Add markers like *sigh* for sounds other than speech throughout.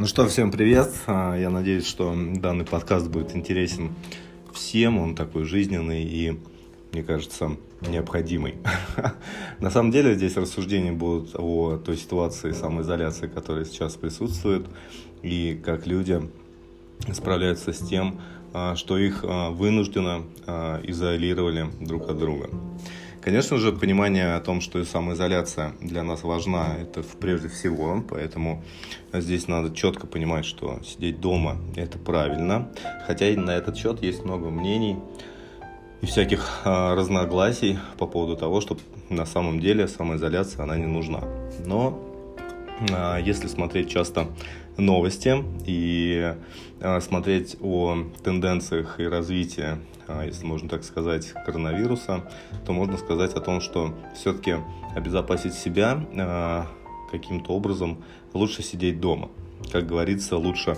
Ну что, всем привет. А, я надеюсь, что данный подкаст будет интересен всем. Он такой жизненный и, мне кажется, необходимый. *laughs* На самом деле здесь рассуждения будут о той ситуации самоизоляции, которая сейчас присутствует, и как люди справляются с тем, а, что их а, вынужденно изолировали друг от друга. Конечно же, понимание о том, что самоизоляция для нас важна, это прежде всего, поэтому здесь надо четко понимать, что сидеть дома – это правильно, хотя и на этот счет есть много мнений и всяких а, разногласий по поводу того, что на самом деле самоизоляция, она не нужна. Но если смотреть часто новости и а, смотреть о тенденциях и развитии а, если можно так сказать, коронавируса, то можно сказать о том, что все-таки обезопасить себя а, каким-то образом лучше сидеть дома. Как говорится, лучше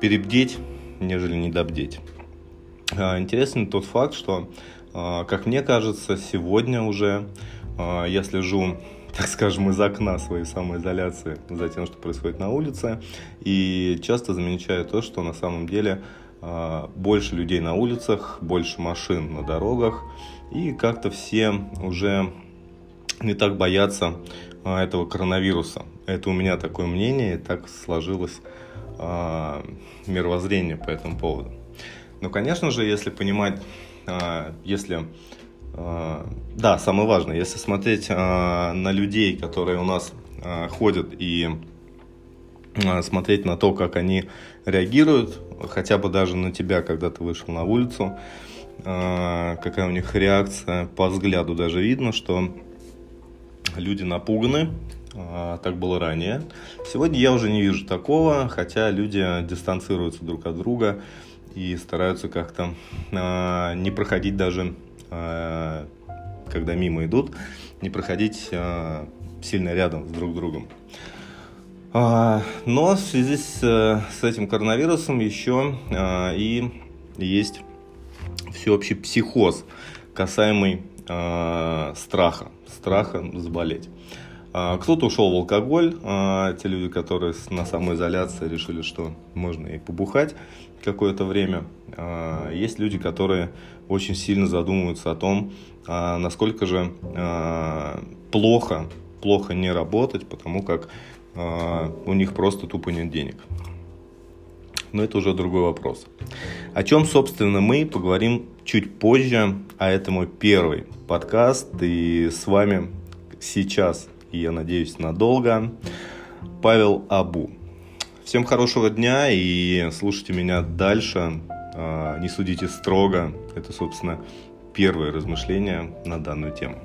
перебдеть, нежели недобдеть. А, интересный тот факт, что, как мне кажется, сегодня уже я слежу так скажем, из окна своей самоизоляции за тем, что происходит на улице. И часто замечаю то, что на самом деле а, больше людей на улицах, больше машин на дорогах, и как-то все уже не так боятся а, этого коронавируса. Это у меня такое мнение, и так сложилось а, мировоззрение по этому поводу. Но, конечно же, если понимать, если да, самое важное, если смотреть на людей, которые у нас ходят и смотреть на то, как они реагируют, хотя бы даже на тебя, когда ты вышел на улицу, а, какая у них реакция, по взгляду даже видно, что люди напуганы, а, так было ранее. Сегодня я уже не вижу такого, хотя люди дистанцируются друг от друга и стараются как-то а, не проходить даже, когда мимо идут, не проходить сильно рядом с друг другом. А, но в связи с, с этим коронавирусом еще и есть всеобщий психоз, касаемый страха, страха заболеть. Кто-то ушел в алкоголь, те люди, которые на самоизоляции решили, что можно и побухать какое-то время. Есть люди, которые очень сильно задумываются о том, насколько же плохо, плохо не работать, потому как а, у них просто тупо нет денег. Но это уже другой вопрос. О чем, собственно, мы поговорим чуть позже, а это мой первый подкаст, и с вами сейчас, и я надеюсь, надолго, Павел Абу. Всем хорошего дня и слушайте меня дальше. А, не судите строго. Это, собственно, первое размышление на данную тему.